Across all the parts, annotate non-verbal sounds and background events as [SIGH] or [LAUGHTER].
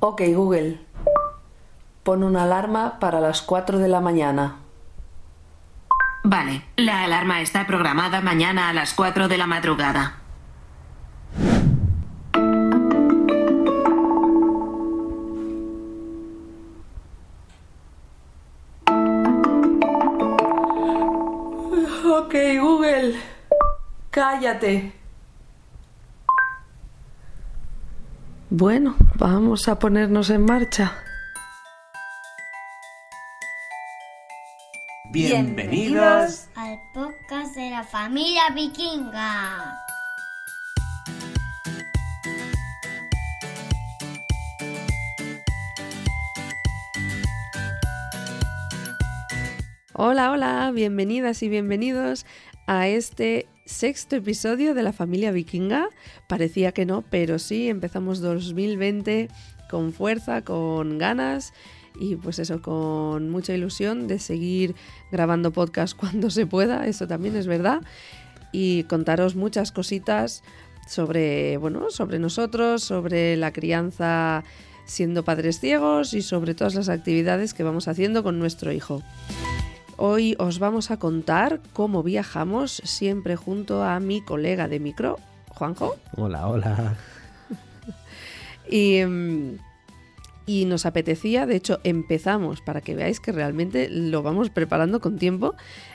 Ok, Google. Pon una alarma para las 4 de la mañana. Vale, la alarma está programada mañana a las 4 de la madrugada. Ok, Google. Cállate. Bueno, vamos a ponernos en marcha. Bienvenidos. al podcast de la familia vikinga. Hola, hola, bienvenidas y bienvenidos a este sexto episodio de la familia vikinga. Parecía que no, pero sí, empezamos 2020 con fuerza, con ganas y pues eso, con mucha ilusión de seguir grabando podcast [LAUGHS] cuando se pueda, eso también es verdad, y contaros muchas cositas sobre, bueno, sobre nosotros, sobre la crianza siendo padres ciegos y sobre todas las actividades que vamos haciendo con nuestro hijo. Hoy os vamos a contar cómo viajamos siempre junto a mi colega de micro, Juanjo. Hola, hola. Y, mm, y nos apetecía, de hecho empezamos, para que veáis que realmente lo vamos preparando con tiempo,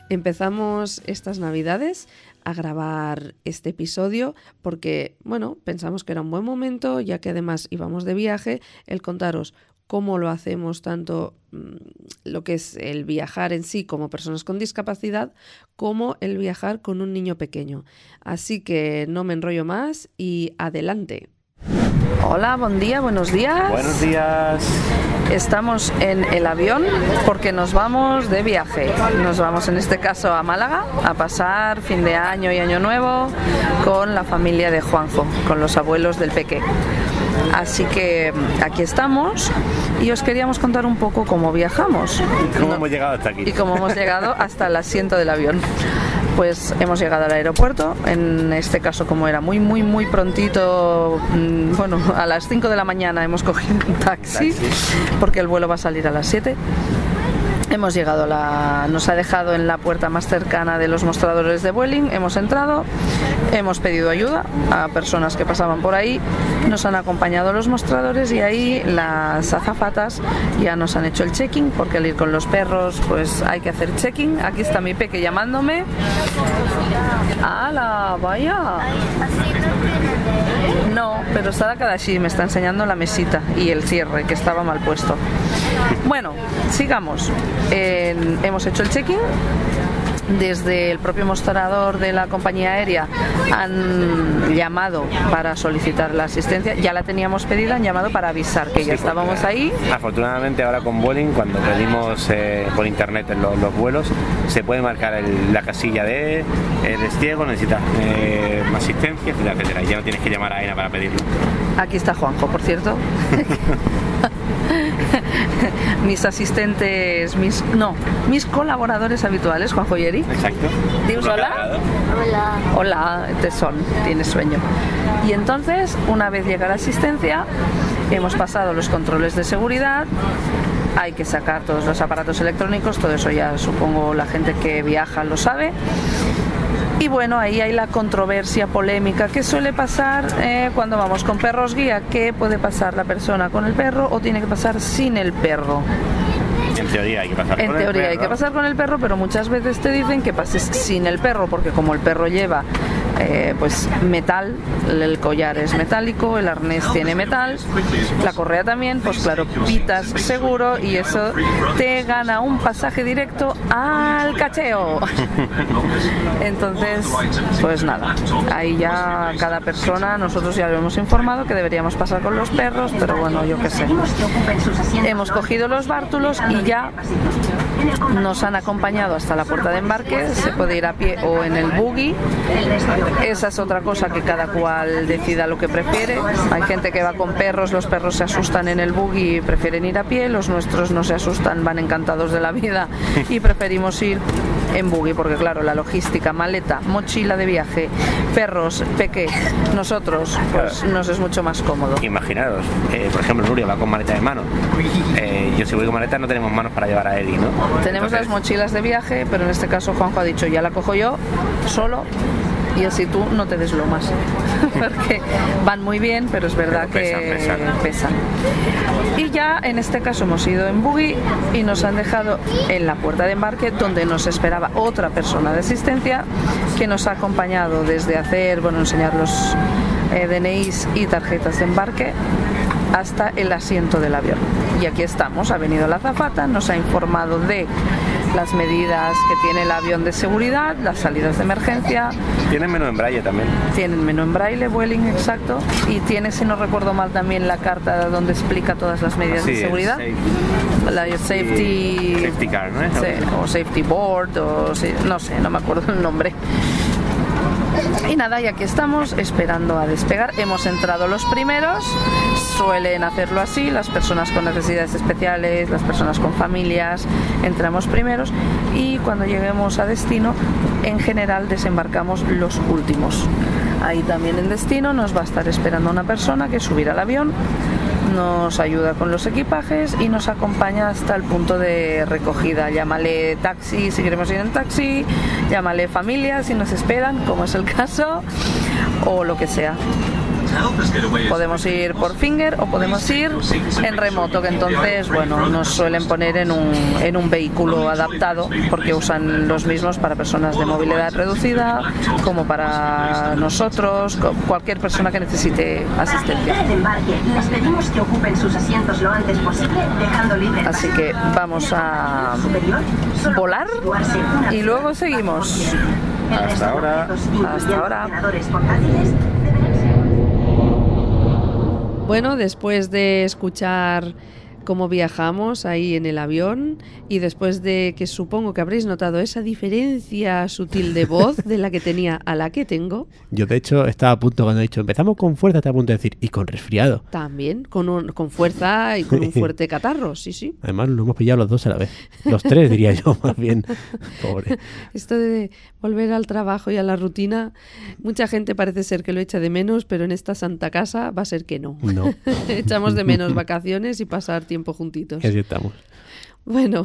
empezamos estas navidades a grabar este episodio porque, bueno, pensamos que era un buen momento, ya que además íbamos de viaje, el contaros cómo lo hacemos tanto mm, lo que es el viajar en sí como personas con discapacidad, como el viajar con un niño pequeño. Así que no me enrollo más y adelante. Hola, buen día, buenos días. Buenos días. Estamos en el avión porque nos vamos de viaje. Nos vamos en este caso a Málaga a pasar fin de año y año nuevo con la familia de Juanjo, con los abuelos del Peque. Así que aquí estamos y os queríamos contar un poco cómo viajamos ¿Cómo No- hemos llegado hasta aquí? y cómo hemos llegado hasta el asiento del avión. Pues hemos llegado al aeropuerto, en este caso como era muy, muy, muy prontito, mm, bueno, a las 5 de la mañana hemos cogido un taxi, porque el vuelo va a salir a las 7. Hemos llegado la. Nos ha dejado en la puerta más cercana de los mostradores de Vueling. Hemos entrado, hemos pedido ayuda a personas que pasaban por ahí. Nos han acompañado los mostradores y ahí las azafatas ya nos han hecho el check-in, porque al ir con los perros, pues hay que hacer check-in. Aquí está mi peque llamándome. ¡Hala! ¡Vaya! No, pero Sara Kadashi me está enseñando la mesita y el cierre, que estaba mal puesto. Bueno, sigamos. Hemos hecho el check-in. Desde el propio mostrador de la compañía aérea han llamado para solicitar la asistencia. Ya la teníamos pedida, han llamado para avisar que ya estábamos porque, ahí. Afortunadamente ahora con Vueling, cuando pedimos eh, por internet en lo- los, vuelos, se puede marcar el- la casilla de eres ciego, necesitas eh, asistencia, etcétera, etcétera. Ya no tienes que llamar a AENA para pedirlo. Aquí está Juanjo, por cierto. [LAUGHS] [LAUGHS] mis asistentes, mis no, mis colaboradores habituales, Juanjo y Eri. Exacto. Hola. Hola. Hola, te son, tienes sueño. Y entonces, una vez llega la asistencia, hemos pasado los controles de seguridad, hay que sacar todos los aparatos electrónicos, todo eso ya supongo la gente que viaja lo sabe. Y bueno, ahí hay la controversia polémica que suele pasar eh, cuando vamos con perros guía, ¿qué puede pasar la persona con el perro o tiene que pasar sin el perro? En teoría hay que pasar En con el teoría hay perro. que pasar con el perro, pero muchas veces te dicen que pases sin el perro, porque como el perro lleva eh, pues metal, el collar es metálico, el arnés tiene metal, la correa también, pues claro, pitas seguro y eso te gana un pasaje directo al cacheo. [LAUGHS] Entonces, pues nada, ahí ya cada persona, nosotros ya lo hemos informado que deberíamos pasar con los perros, pero bueno, yo qué sé. Hemos cogido los bártulos y ya nos han acompañado hasta la puerta de embarque, se puede ir a pie o en el buggy. Esa es otra cosa que cada cual decida lo que prefiere. Hay gente que va con perros, los perros se asustan en el buggy y prefieren ir a pie, los nuestros no se asustan, van encantados de la vida y preferimos ir en buggy, porque claro, la logística, maleta, mochila de viaje, perros, peque, nosotros, pues nos es mucho más cómodo. Imaginaros, eh, por ejemplo, Nuria va con maleta de mano. Eh, yo si voy con maleta no tenemos manos para llevar a Eddie, ¿no? Tenemos las mochilas de viaje, pero en este caso Juanjo ha dicho, ya la cojo yo solo y así tú no te deslomas. [LAUGHS] Porque van muy bien, pero es verdad Pero que pesan, pesan. Y ya en este caso hemos ido en buggy y nos han dejado en la puerta de embarque donde nos esperaba otra persona de asistencia que nos ha acompañado desde hacer, bueno, enseñar los eh, DNIs y tarjetas de embarque hasta el asiento del avión. Y aquí estamos, ha venido la azafata, nos ha informado de las medidas que tiene el avión de seguridad, las salidas de emergencia, Tienen menú en braille también. tienen menú en braille, Vueling, exacto, y tiene, si no recuerdo mal, también la carta donde explica todas las medidas Sí, de el seguridad. safe- La safety, Safety car, ¿no? Sí, o safety board, o sí, no sé, no me acuerdo el nombre. Y nada, y aquí estamos esperando a despegar. Hemos entrado los primeros, suelen hacerlo así, las personas con necesidades especiales, las personas con familias, entramos primeros y cuando lleguemos a destino, en general desembarcamos los últimos. Ahí también en destino nos va a estar esperando una persona que subirá al avión, nos ayuda con los equipajes y nos acompaña hasta el punto de recogida. Llámale taxi si queremos ir en taxi, llámale familia si nos esperan, como es el [LAUGHS] caso, o lo que sea. Podemos ir por finger o podemos ir en remoto, que entonces, bueno, nos suelen poner en un, en un vehículo adaptado, porque usan los mismos para personas de movilidad reducida, como para nosotros, cualquier persona que necesite asistencia. de embarque. Les pedimos que ocupen sus asientos lo antes posible, dejando libre el Así que vamos a volar y luego seguimos. Hasta ahora. Hasta ahora. Bueno, después de escuchar cómo viajamos ahí en el avión y después de que supongo que habréis notado esa diferencia sutil de voz de la que tenía a la que tengo, Yo, de hecho, estaba a punto cuando he dicho empezamos con fuerza, estaba a punto de decir y con resfriado. también con, un- con fuerza y con un [LAUGHS] fuerte catarro, sí, sí. Además, lo hemos pillado los dos a la vez. Los tres, diría yo, [LAUGHS] más bien. Pobre. [LAUGHS] Esto de volver al trabajo y a la rutina, mucha gente parece ser que lo echa de menos, pero en esta santa casa va a ser que no. No. Echamos de menos vacaciones y pasar tiempo juntitos. Así estamos. Bueno,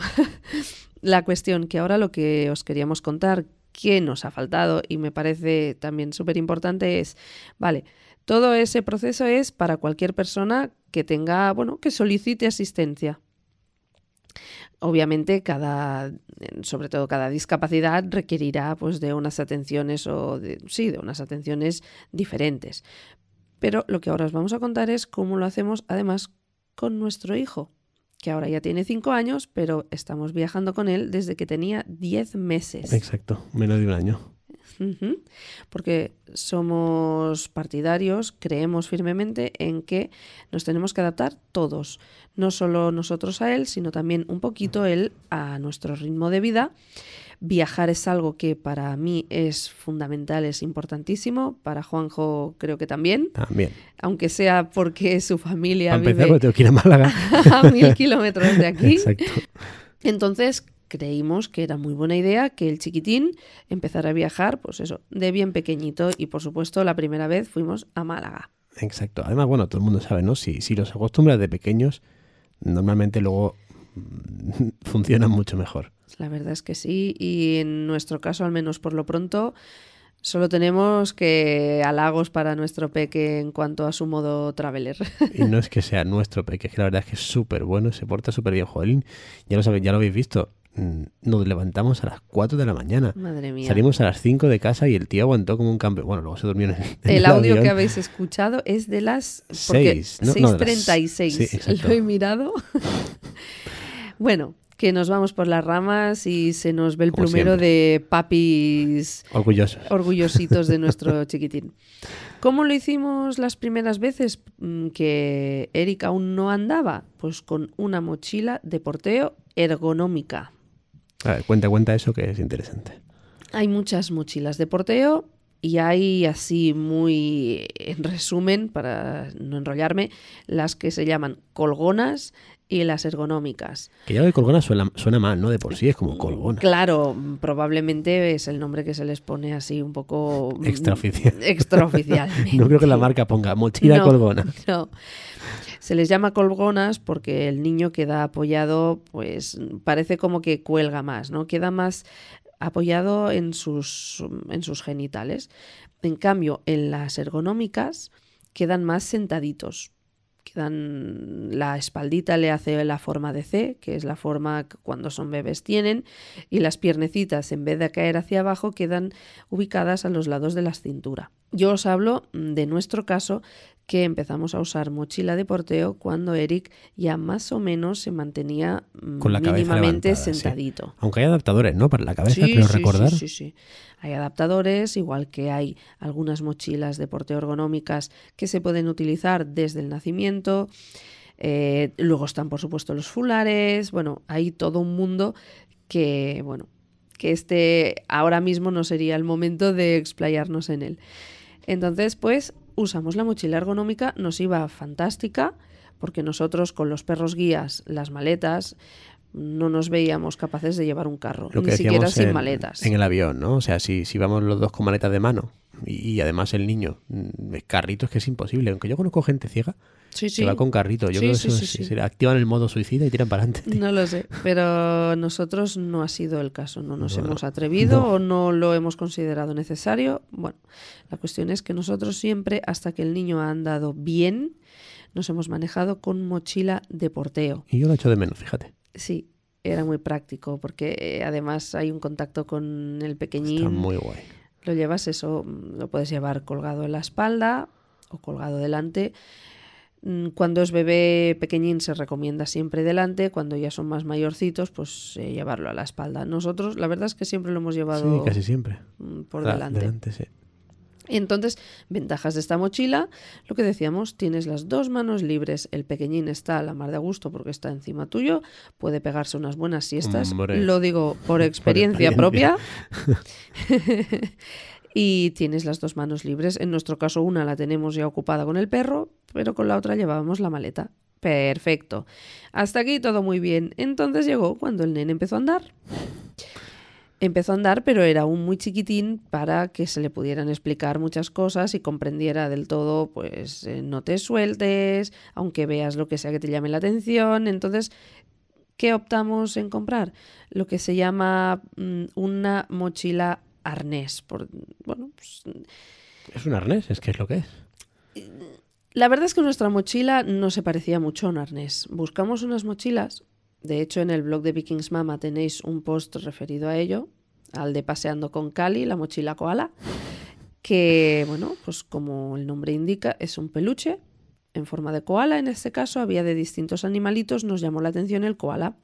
[LAUGHS] la cuestión que ahora lo que os queríamos contar, que nos ha faltado y me parece también súper importante es, vale, todo ese proceso es para cualquier persona que tenga, bueno, que solicite asistencia. Obviamente, cada, sobre todo cada discapacidad requerirá pues de unas atenciones o de, sí, de unas atenciones diferentes. Pero lo que ahora os vamos a contar es cómo lo hacemos además con nuestro hijo que ahora ya tiene 5 años, pero estamos viajando con él desde que tenía 10 meses. Exacto, menos de un año. Porque somos partidarios, creemos firmemente en que nos tenemos que adaptar todos, no solo nosotros a él, sino también un poquito él a nuestro ritmo de vida. Viajar es algo que para mí es fundamental, es importantísimo, para Juanjo creo que también, También. aunque sea porque su familia empezar, vive tengo que ir a Málaga. [LAUGHS] a mil kilómetros de aquí. [LAUGHS] Exacto. Entonces creímos que era muy buena idea que el chiquitín empezara a viajar, pues eso, de bien pequeñito y por supuesto la primera vez fuimos a Málaga. Exacto. Además, bueno, todo el mundo sabe, ¿no? Si, si los acostumbras de pequeños, normalmente luego mm, [LAUGHS] funcionan mucho mejor. La verdad es que sí y en nuestro caso, al menos por lo pronto, solo tenemos que halagos para nuestro peque en cuanto a su modo traveler. [LAUGHS] Y no es que sea nuestro peque, es que la verdad es que es súper bueno, se porta súper bien, Joelín. Ya lo sabéis, ya lo habéis visto. Mm, Nos levantamos a las 4 de la mañana. Madre mía. Salimos a las 5 de casa y el tío aguantó como un campeón. Bueno, luego se durmió en el, en El audio avión. que habéis escuchado es de las porque Seis, no, no, de las- 6.36. sí, exacto. Lo he mirado. [LAUGHS] bueno, que nos vamos por las ramas y se nos ve el Como plumero siempre. de papis Orgullosos. orgullositos de [LAUGHS] nuestro chiquitín. ¿Cómo lo hicimos las primeras veces mm, que Eric aún no andaba? Pues con una mochila de porteo ergonómica. A ver, cuenta, cuenta eso que es interesante. Hay muchas mochilas de porteo Y hay así muy, en resumen, para no enrollarme, las que se llaman colgonas y las ergonómicas. Que ya de colgona suena, suena mal, ¿no? De por sí es como colgona. Claro, probablemente es el nombre que se les pone así un poco... mm, Extraoficial. [LAUGHS] No creo que la marca ponga mochila [LAUGHS] No, colgona. No. Se les llama colgonas porque el niño queda apoyado, pues parece como que cuelga más, ¿no? Queda más apoyado en sus, en sus genitales. En cambio, en las ergonómicas quedan más sentaditos. Quedan, la espaldita le hace la forma de C, que es la forma que cuando son bebés tienen, y las piernecitas, en vez de caer hacia abajo, quedan ubicadas a los lados de la cintura. Yo os hablo de nuestro caso, que empezamos a usar mochila de porteo cuando Eric ya más o menos se mantenía mm, Con la mínimamente sí. sentadito. Aunque hay adaptadores, ¿no? Para la cabeza, Sí, creo sí, recordar. Sí, sí, sí. Hay adaptadores, igual que hay algunas mochilas de porteo ergonómicas que se pueden utilizar desde el nacimiento. Eh, luego están, por supuesto, los fulares. Bueno, hay todo un mundo que, bueno, que este ahora mismo no sería el momento de explayarnos en él. Entonces, pues usamos la mochila ergonómica, nos iba fantástica, porque nosotros con los perros guías, las maletas, no nos veíamos capaces de llevar un carro, Lo que ni siquiera sin maletas. en el avión, ¿no? O sea, si, si vamos los dos con maletas de mano y, y además el niño, mm, carrito es que es imposible. Aunque yo conozco gente ciega Sí, sí. que va con carrito. Yo Sí, creo que eso sí, es- se activan el modo suicida y tiran para adelante. [LAUGHS] No lo sé, pero nosotros no ha sido el caso, no nos No, hemos atrevido no. o no lo hemos considerado necesario. Bueno, la cuestión es que nosotros siempre, hasta que el niño ha andado bien, nos hemos manejado con mochila de porteo. Y yo lo echo de menos, fíjate. Sí, era muy práctico porque eh, además hay un contacto con el pequeñín. Está muy guay. Lo llevas eso, mm, lo puedes llevar colgado en la espalda o colgado delante. Mm, Cuando es bebé pequeñín se recomienda siempre delante, cuando ya son más mayorcitos, pues eh, llevarlo a la espalda. Nosotros, la verdad es que siempre lo hemos llevado Sí, casi siempre. mm, por Ah, delante. sí. Entonces, ventajas de esta mochila, lo que decíamos, tienes las dos manos libres, el pequeñín está a la mar de gusto porque está encima tuyo, puede pegarse unas buenas siestas, Hombre. lo digo por [LAUGHS] experiencia experiencia. propia. [LAUGHS] [LAUGHS] y tienes las dos manos libres, en nuestro caso una la tenemos ya ocupada con el perro, pero con la otra llevábamos la maleta. Perfecto. Hasta aquí todo muy bien. Entonces llegó cuando el nene empezó a andar. Empezó a andar, pero era aún muy chiquitín para que se le pudieran explicar muchas cosas y comprendiera del todo, pues eh, no te sueltes, aunque veas lo que sea que te llame la atención. Entonces, ¿qué optamos en comprar? Lo que se llama mm, una mochila arnés. Por, bueno, pues, Es un arnés, es que es lo que es. la verdad es que nuestra mochila no se parecía mucho a un arnés. Buscamos unas mochilas. De hecho, en el blog de Vikings Mama tenéis un post referido a ello, al de Paseando con Cali, la mochila koala, que, bueno, pues como el nombre indica, es un peluche en forma de koala. En este caso había de distintos animalitos, nos llamó la atención el koala.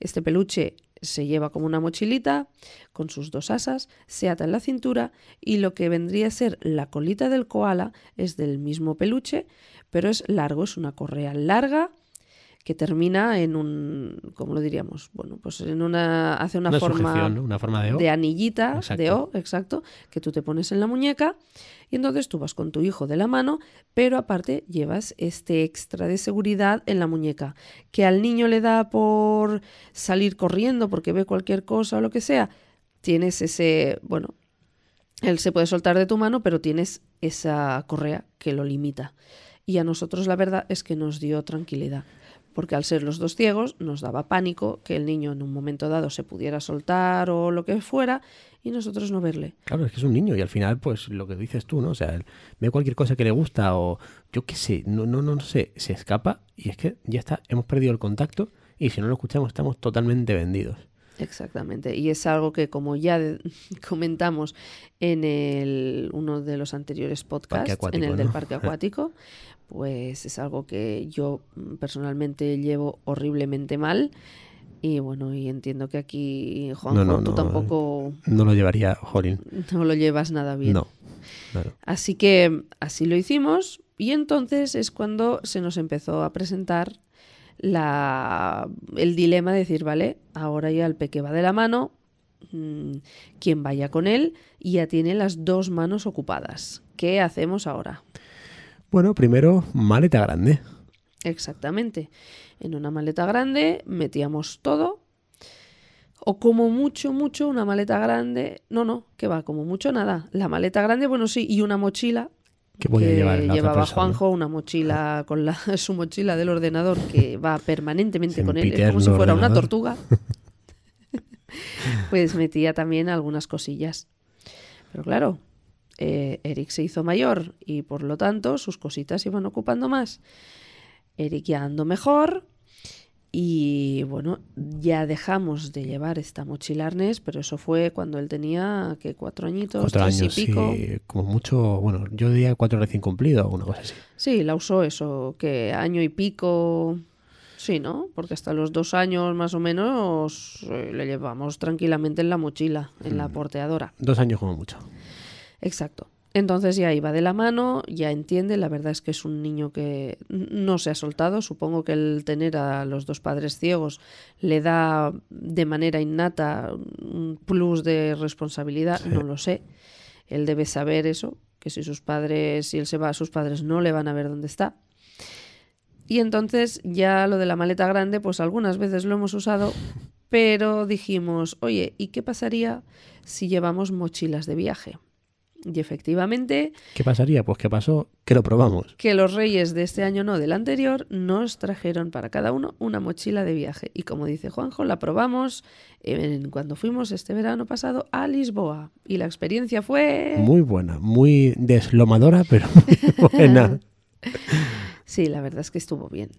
Este peluche se lleva como una mochilita con sus dos asas, se ata en la cintura y lo que vendría a ser la colita del koala es del mismo peluche, pero es largo, es una correa larga que termina en un, ¿cómo lo diríamos? Bueno, pues en una, hace una, Una forma. Una forma de O. de anillita, Exacto. de O, exacto, que tú te pones en la muñeca y entonces tú vas con tu hijo de la mano, pero aparte llevas este extra de seguridad en la muñeca, que al niño le da por salir corriendo porque ve cualquier cosa o lo que sea, tienes ese, bueno, él se puede soltar de tu mano, pero tienes esa correa que lo limita. Y a nosotros la verdad es que nos dio tranquilidad porque al ser los dos ciegos nos daba pánico que el niño en un momento dado se pudiera soltar o lo que fuera y nosotros no verle. Claro, es que es un niño y al final, pues lo que dices tú, ¿no? O sea, ve cualquier cosa que le gusta o yo qué sé, no, no, no sé, se escapa y es que ya está, hemos perdido el contacto y si no lo escuchamos estamos totalmente vendidos. Exactamente. Y es algo que, como ya [LAUGHS] comentamos en el, uno de los anteriores podcasts, acuático, en el del parque [LAUGHS] acuático, pues es algo que yo mm, personalmente llevo horriblemente mal. Y bueno, y entiendo que aquí, Juanjo, No, no, tú tampoco No lo llevaría Jolín. no lo llevas nada bien. No. Claro. Así que así lo hicimos y entonces es cuando se nos empezó a presentar la, el dilema de decir, vale, ahora ya el peque va de la mano, mm, quien vaya con él ya tiene las dos manos ocupadas. ¿Qué hacemos ahora? Bueno, primero, maleta grande. Exactamente. En una maleta grande metíamos todo. O como mucho, mucho, una maleta grande. No, no, que va, como mucho nada. La maleta grande, bueno, sí, y una mochila. Que podía llevar la llevaba. Juanjo una mochila con la, [LAUGHS] su mochila del ordenador que va permanentemente con él, es como si fuera una tortuga. [LAUGHS] pues metía también algunas cosillas. Pero claro, eh, Eric se hizo mayor y por lo tanto sus cositas iban ocupando más. Eric ya ando mejor y bueno, ya dejamos de llevar esta mochila arnés, pero eso fue cuando él tenía que cuatro añitos, Cuatro tres años, y pico. sí, como mucho, bueno, yo diría cuatro recién cumplidos o una cosa así. Sí, la usó eso, que año y pico. Sí, ¿no? Porque hasta los dos años más o menos eh, le llevamos tranquilamente en la mochila, en Mm. la porteadora. Dos años como mucho. Exacto. Entonces ya iba de la mano, ya entiende, la verdad es que es un niño que no se ha soltado, supongo que el tener a los dos padres ciegos le da de manera innata un plus de responsabilidad, no lo sé. Él debe saber eso, que si sus padres, si él se va, sus padres no le van a ver dónde está. Y entonces ya lo de la maleta grande, pues algunas veces lo hemos usado, pero dijimos, oye, ¿y qué pasaría si llevamos mochilas de viaje? Y efectivamente, ¿Qué pasaría? Pues ¿qué pasó? Que lo probamos. que los reyes de este año, no del anterior, nos trajeron para cada uno una mochila de viaje. Y como dice Juanjo, la probamos en- cuando fuimos este verano pasado a Lisboa. Y la experiencia fue... Muy buena, muy deslomadora, pero muy [LAUGHS] buena. Sí, la verdad es que estuvo bien.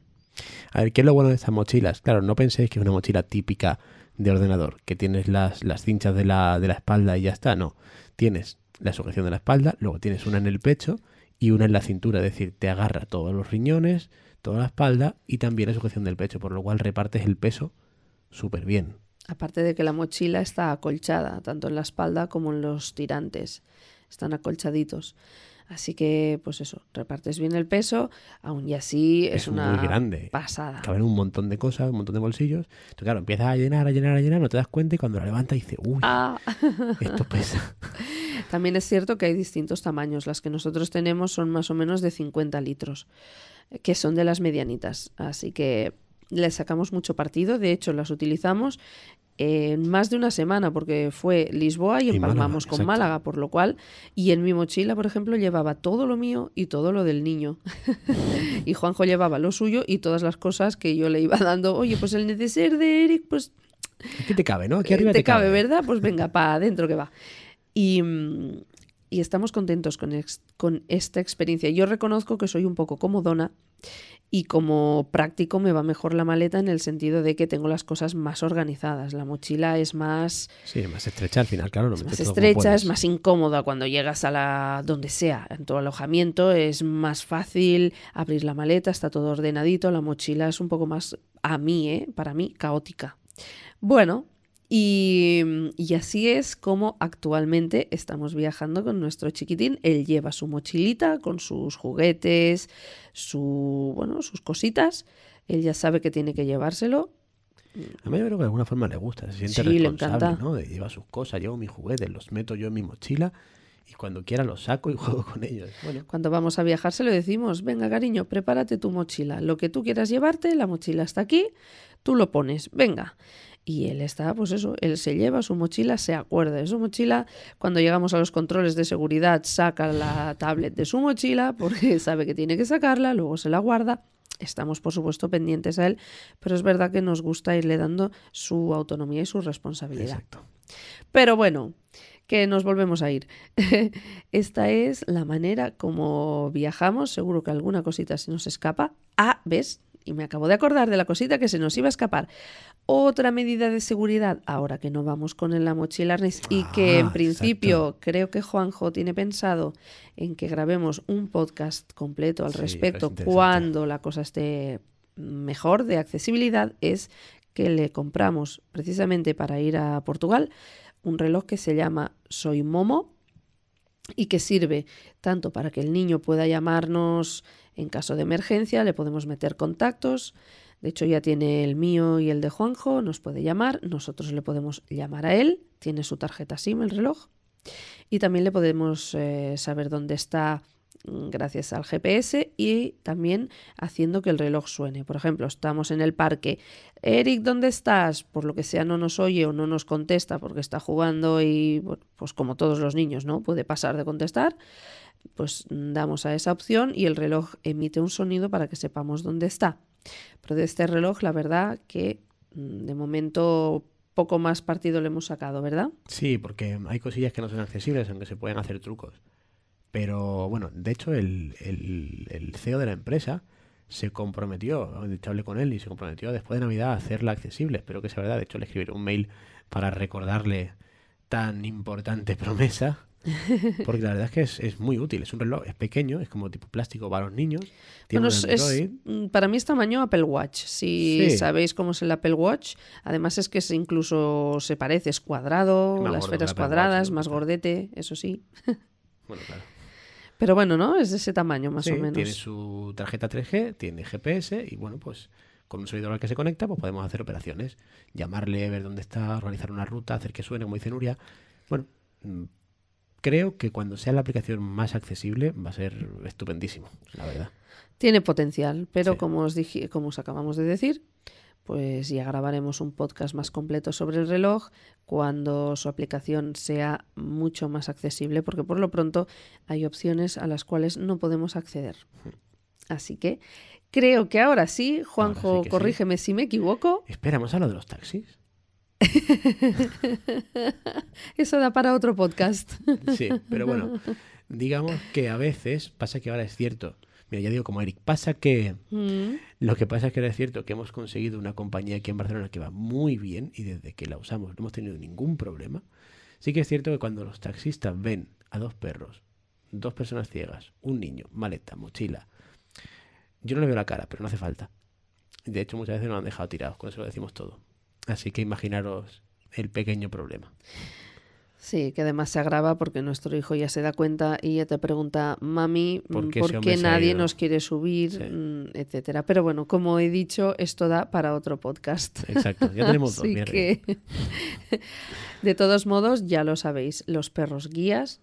A ver, ¿qué es lo bueno de estas mochilas? Claro, no penséis que es una mochila típica de ordenador, que tienes las, las cinchas de la, de la espalda y ya está. No, tienes la sujeción de la espalda, luego tienes una en el pecho y una en la cintura, es decir, te agarra todos los riñones, toda la espalda y también la sujeción del pecho, por lo cual repartes el peso súper bien. Aparte de que la mochila está acolchada, tanto en la espalda como en los tirantes. Están acolchaditos. Así que, pues eso, repartes bien el peso, aún y así es, Es una muy grande. pasada. Caben un montón de cosas, un montón de bolsillos. Entonces, claro, empiezas a llenar, a llenar, a llenar, no te das cuenta y cuando la levantas dices, uy, Ah, [LAUGHS] esto pesa. [LAUGHS] También es cierto que hay distintos tamaños. Las que nosotros tenemos son más o menos de 50 litros, que son de las medianitas. Así que le sacamos mucho partido. De hecho, las utilizamos en más de una semana, porque fue Lisboa y Y Málaga, empalmamos con exacto. Málaga, por lo cual, y en mi mochila, por ejemplo, llevaba todo lo mío y todo lo del niño. [LAUGHS] y Juanjo llevaba lo suyo y todas las cosas que yo le iba dando. Oye, pues el neceser de Eric, pues Aquí te cabe, ¿no? Aquí eh, arriba te cabe, ¿verdad? Pues venga, para adentro que va. Y, mm, y estamos contentos con, ex- con esta experiencia. Yo reconozco que soy un poco comodona y como práctico me va mejor la maleta en el sentido de que tengo las cosas más organizadas. La mochila es más, Sí, más estrecha al final, claro. Lo es más estrecha, es más incómoda cuando llegas a la donde sea, en tu alojamiento es más fácil abrir la maleta, está todo ordenadito, la mochila es un poco más a mí, ¿eh? para mí caótica. Bueno, y, y así es como actualmente estamos viajando con nuestro chiquitín. Él lleva su mochilita con sus juguetes, su bueno, sus cositas. Él ya sabe que tiene que llevárselo. A mí yo creo que de alguna forma le gusta, se siente Sí, le responsable, encanta. ¿no? De llevar sus cosas, llevo mis juguetes, los meto yo en mi mochila y cuando quiera los saco y [LAUGHS] juego con ellos. Bueno, Cuando vamos a viajar se lo decimos, venga cariño, prepárate tu mochila. Lo que tú quieras llevarte, la mochila está aquí, tú lo pones, venga. Y él está, pues eso, él se lleva su mochila, se acuerda de su mochila. Cuando llegamos a los controles de seguridad, saca la tablet de su mochila porque [LAUGHS] sabe que tiene que sacarla, luego se la guarda. Estamos, por supuesto, pendientes a él, pero es verdad que nos gusta irle dando su autonomía y su responsabilidad. exacto. Pero bueno, que nos volvemos a ir. [LAUGHS] Esta es la manera como viajamos. Seguro que alguna cosita se nos escapa. Ah, ¿ves? Y me acabo de acordar de la cosita que se nos iba a escapar. Otra medida de seguridad, ahora que no vamos con la mochila arnés y que en Ah, principio creo que Juanjo tiene pensado en que grabemos un podcast completo al Sí, respecto cuando la cosa esté mejor de accesibilidad, es que le compramos precisamente para ir a Portugal un reloj que se llama Soy Momo y que sirve tanto para que el niño pueda llamarnos en caso de emergencia, le podemos meter contactos. De hecho, ya tiene el mío y el de Juanjo, nos puede llamar, nosotros le podemos llamar a él tiene su tarjeta SIM, el reloj. Y también le podemos eh, saber dónde está gracias al GPS y también haciendo que el reloj suene. Por ejemplo, estamos en el parque. Eric, ¿dónde estás? Por lo que sea no nos oye o no nos contesta porque está jugando y pues como todos los niños, ¿no? Puede pasar de contestar. Pues damos a esa opción y el reloj emite un sonido para que sepamos dónde está. Pero de este reloj, la verdad que mm, de momento poco más partido le hemos sacado, ¿verdad? Sí, porque hay cosillas que no son accesibles, aunque se pueden hacer trucos. Pero bueno, de hecho el, el, el CEO de la empresa se comprometió, hablé con él y se comprometió después de Navidad a hacerla accesible. Espero que sea verdad. De hecho le escribiré un mail para recordarle tan importante [LAUGHS] promesa. Porque la verdad es que es, es muy útil. Es un reloj, es pequeño, es como tipo plástico para los niños. Tiene Bueno, un es- para mí es tamaño Apple Watch. Si Sí. sabéis cómo es el Apple Watch, además es que es incluso se parece, es cuadrado, las esferas Watch, cuadradas, más gordete, eso sí. Bueno, claro. Pero bueno, ¿no? Es de ese tamaño más Sí, o menos. Tiene su tarjeta 3G, tiene GPS y bueno, pues con un servidor al que se conecta, pues podemos hacer operaciones. Llamarle, ver dónde está, organizar una ruta, hacer que suene, como dice Nuria. Bueno, mm, creo que cuando sea la aplicación más accesible va a ser estupendísimo, la verdad. Tiene potencial, pero Sí. como os dije, como os acabamos de decir, pues ya grabaremos un podcast más completo sobre el reloj cuando su aplicación sea mucho más accesible, porque por lo pronto hay opciones a las cuales no podemos acceder. Así que creo que ahora sí, Juanjo, sí que sí. corrígeme si me equivoco. Esperamos a lo de los taxis. [LAUGHS] Eso da para otro podcast. Sí, pero bueno, digamos que a veces pasa que ahora es cierto. Mira, ya digo como Eric, pasa que Mm, Lo que pasa es que es cierto que hemos conseguido una compañía aquí en Barcelona que va muy bien y desde que la usamos no hemos tenido ningún problema. Sí que es cierto que cuando los taxistas ven a dos perros, dos personas ciegas, un niño, maleta, mochila, yo no le veo la cara, pero no hace falta. De hecho, muchas veces nos han dejado tirados, con eso lo decimos todo. Así que imaginaros el pequeño problema. Sí, que además se agrava porque nuestro hijo ya se da cuenta y ya te pregunta, mami, ¿Por mm, qué ¿por qué nadie ido?" nos quiere subir? Sí. Mm, etcétera. Pero bueno, como he dicho, esto da para otro podcast. Exacto, ya tenemos [LAUGHS] dos. Así que, [LAUGHS] de todos modos, ya lo sabéis, los perros guías,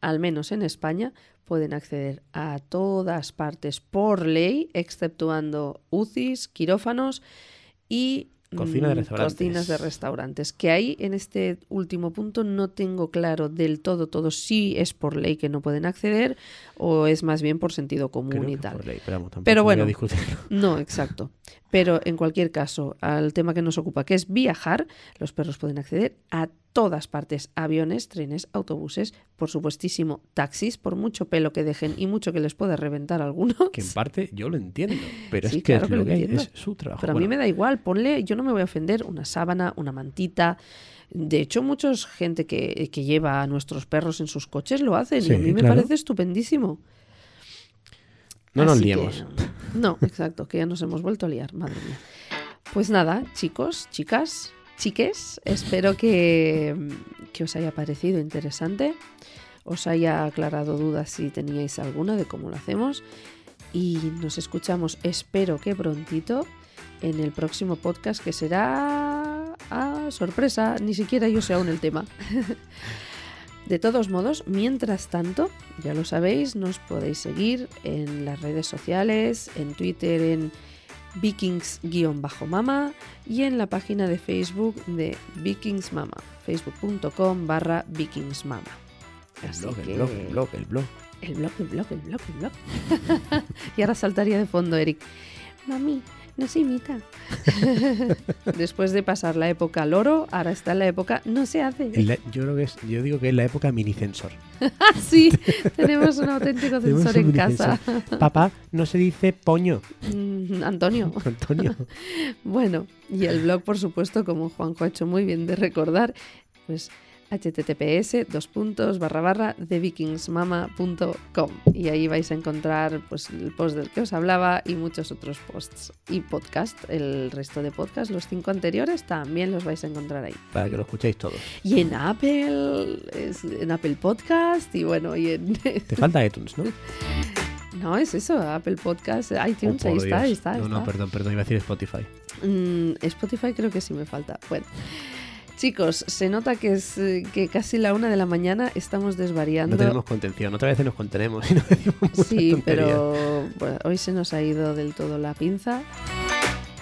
al menos en España, pueden acceder a todas partes por ley, exceptuando UCIs, quirófanos y Cocina de mm, restaurantes. cocinas de restaurantes. Que ahí, en este último punto, no tengo claro del todo, todo si es por ley que no pueden acceder o es más bien por sentido común Creo y tal. por ley, pero vamos, Pero bueno. [LAUGHS] No, exacto. Pero en cualquier caso, al tema que nos ocupa, que es viajar, los perros pueden acceder a todas partes, aviones, trenes, autobuses, por supuestísimo, taxis, por mucho pelo que dejen y mucho que les pueda reventar a algunos. Que en parte yo lo entiendo, pero Sí, es que claro es que lo que entiendo. es su trabajo. Pero a mí me da igual, ponle, yo no me voy a ofender, una sábana, una mantita. De hecho, mucha gente que, que lleva a nuestros perros en sus coches lo hacen y a mí me claro. parece estupendísimo. No nos Así que- liemos. no, exacto, que ya nos hemos vuelto a liar, madre mía. Pues nada, chicos, chicas, chiques, espero que, que os haya parecido interesante, os haya aclarado dudas si teníais alguna de cómo lo hacemos y nos escuchamos, espero que prontito, en el próximo podcast que será... Ah, sorpresa, ni siquiera yo sé aún el tema. [LAUGHS] De todos modos, mientras tanto, ya lo sabéis, nos podéis seguir en las redes sociales, en Twitter en vikings-mama y en la página de Facebook de vikingsmama, facebook.com barra vikingsmama. El Así el que- blog, el blog, el blog. el blog, el blog, el blog, el blog. [LAUGHS] y ahora saltaría de fondo Eric. Mami, no se imita. [LAUGHS] Después de pasar la época loro, ahora está la época no se hace. En la- yo creo que es, yo digo que es la época minicensor. Ah, [LAUGHS] sí, tenemos un auténtico [LAUGHS] un en casa. Papá, no se dice poño, Mm, Antonio. Antonio. Bueno, y el blog, por supuesto, como Juanjo ha hecho muy bien de recordar, pues https dos puntos barra barra thevikingsmama.com y ahí vais a encontrar pues el post del que os hablaba y muchos otros posts y podcast el resto de podcasts los cinco anteriores también los vais a encontrar ahí Para que lo escuchéis todos. y en Apple en Apple Podcast y bueno y en [LAUGHS] Te falta iTunes, ¿no? no es eso Apple Podcast iTunes Oh, ahí está ahí está, ahí No, no, perdón, perdón, iba a decir Spotify. Mm, Spotify creo que sí me falta. Bueno, Chicos, se nota que es eh, que casi la una de la mañana estamos desvariando. No tenemos contención. Otra vez nos contenemos y no decimos Sí, pero bueno, hoy se nos ha ido del todo la pinza.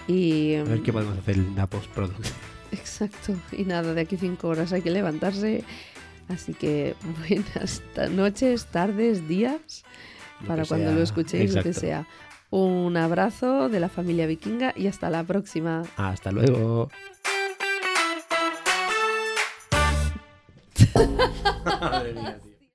Y A ver qué podemos hacer en la postproducción. [LAUGHS] exacto. Y nada, de aquí cinco horas hay que levantarse. Así que buenas noches, tardes, días, Lo para cuando sea. lo escuchéis, lo que sea. Un abrazo de la familia vikinga y hasta la próxima. Hasta luego. there he is.